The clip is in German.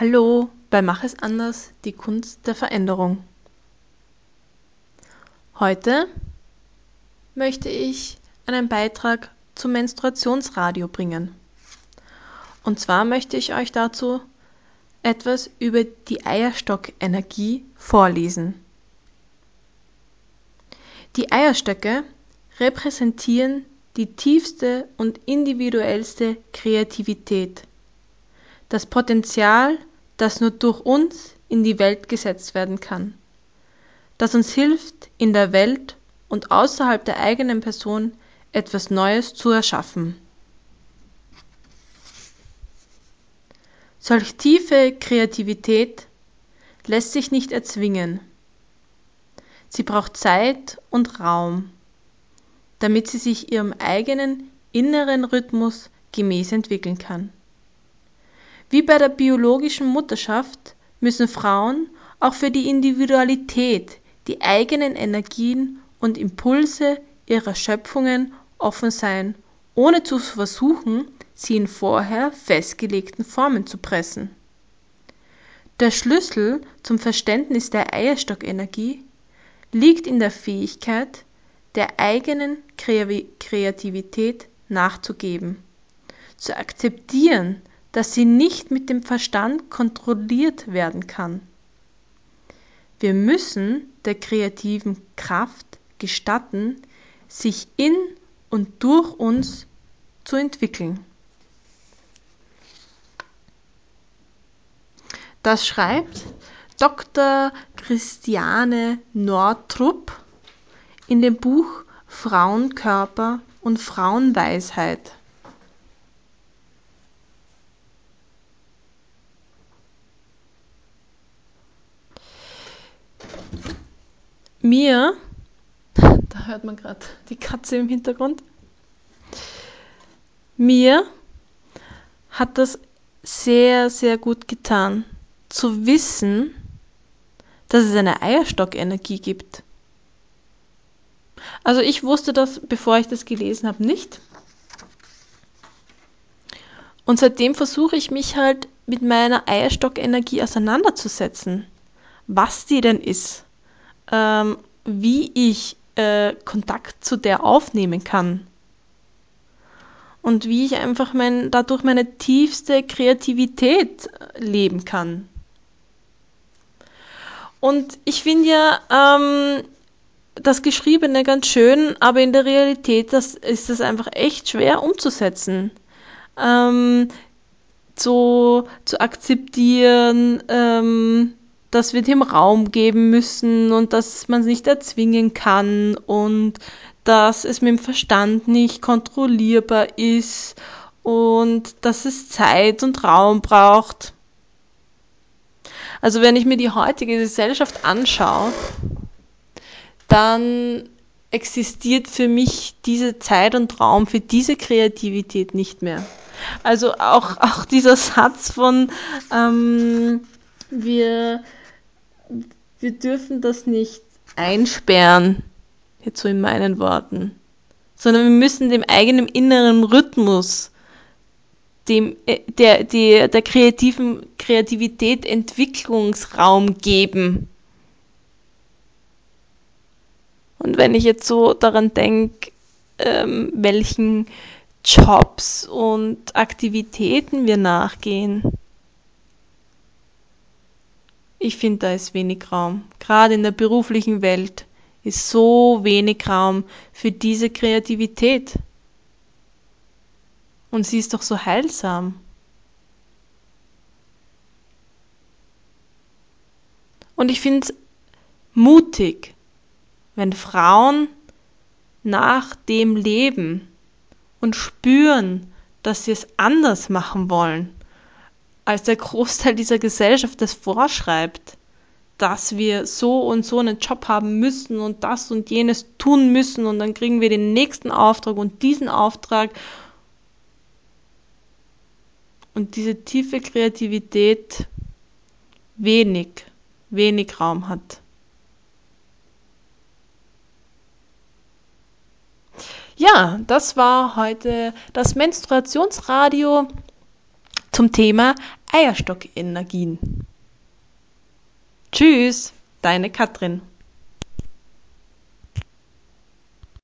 Hallo bei Mach es anders, die Kunst der Veränderung. Heute möchte ich einen Beitrag zum Menstruationsradio bringen. Und zwar möchte ich euch dazu etwas über die Eierstockenergie vorlesen. Die Eierstöcke repräsentieren die tiefste und individuellste Kreativität das Potenzial, das nur durch uns in die Welt gesetzt werden kann, das uns hilft, in der Welt und außerhalb der eigenen Person etwas Neues zu erschaffen. Solch tiefe Kreativität lässt sich nicht erzwingen. Sie braucht Zeit und Raum, damit sie sich ihrem eigenen inneren Rhythmus gemäß entwickeln kann. Wie bei der biologischen Mutterschaft müssen Frauen auch für die Individualität, die eigenen Energien und Impulse ihrer Schöpfungen offen sein, ohne zu versuchen, sie in vorher festgelegten Formen zu pressen. Der Schlüssel zum Verständnis der Eierstockenergie liegt in der Fähigkeit, der eigenen Kreativität nachzugeben, zu akzeptieren, dass sie nicht mit dem Verstand kontrolliert werden kann. Wir müssen der kreativen Kraft gestatten, sich in und durch uns zu entwickeln. Das schreibt Dr. Christiane Nordrup in dem Buch Frauenkörper und Frauenweisheit. Mir, da hört man gerade die Katze im Hintergrund, mir hat das sehr, sehr gut getan, zu wissen, dass es eine Eierstockenergie gibt. Also ich wusste das, bevor ich das gelesen habe, nicht. Und seitdem versuche ich mich halt mit meiner Eierstockenergie auseinanderzusetzen, was die denn ist ähm, wie ich äh, Kontakt zu der aufnehmen kann. Und wie ich einfach mein, dadurch meine tiefste Kreativität äh, leben kann. Und ich finde ja ähm, das Geschriebene ganz schön, aber in der Realität das, ist das einfach echt schwer umzusetzen. Ähm, so zu akzeptieren, ähm, dass wir dem Raum geben müssen und dass man es nicht erzwingen kann und dass es mit dem Verstand nicht kontrollierbar ist und dass es Zeit und Raum braucht. Also wenn ich mir die heutige Gesellschaft anschaue, dann existiert für mich diese Zeit und Raum für diese Kreativität nicht mehr. Also auch, auch dieser Satz von ähm, wir wir dürfen das nicht einsperren, jetzt so in meinen Worten, sondern wir müssen dem eigenen inneren Rhythmus, dem, äh, der, der, der kreativen Kreativität Entwicklungsraum geben. Und wenn ich jetzt so daran denke, ähm, welchen Jobs und Aktivitäten wir nachgehen, ich finde, da ist wenig Raum. Gerade in der beruflichen Welt ist so wenig Raum für diese Kreativität. Und sie ist doch so heilsam. Und ich finde es mutig, wenn Frauen nach dem leben und spüren, dass sie es anders machen wollen als der Großteil dieser Gesellschaft das vorschreibt, dass wir so und so einen Job haben müssen und das und jenes tun müssen und dann kriegen wir den nächsten Auftrag und diesen Auftrag und diese tiefe Kreativität wenig, wenig Raum hat. Ja, das war heute das Menstruationsradio zum Thema Eierstock-Energien. Tschüss, deine Katrin.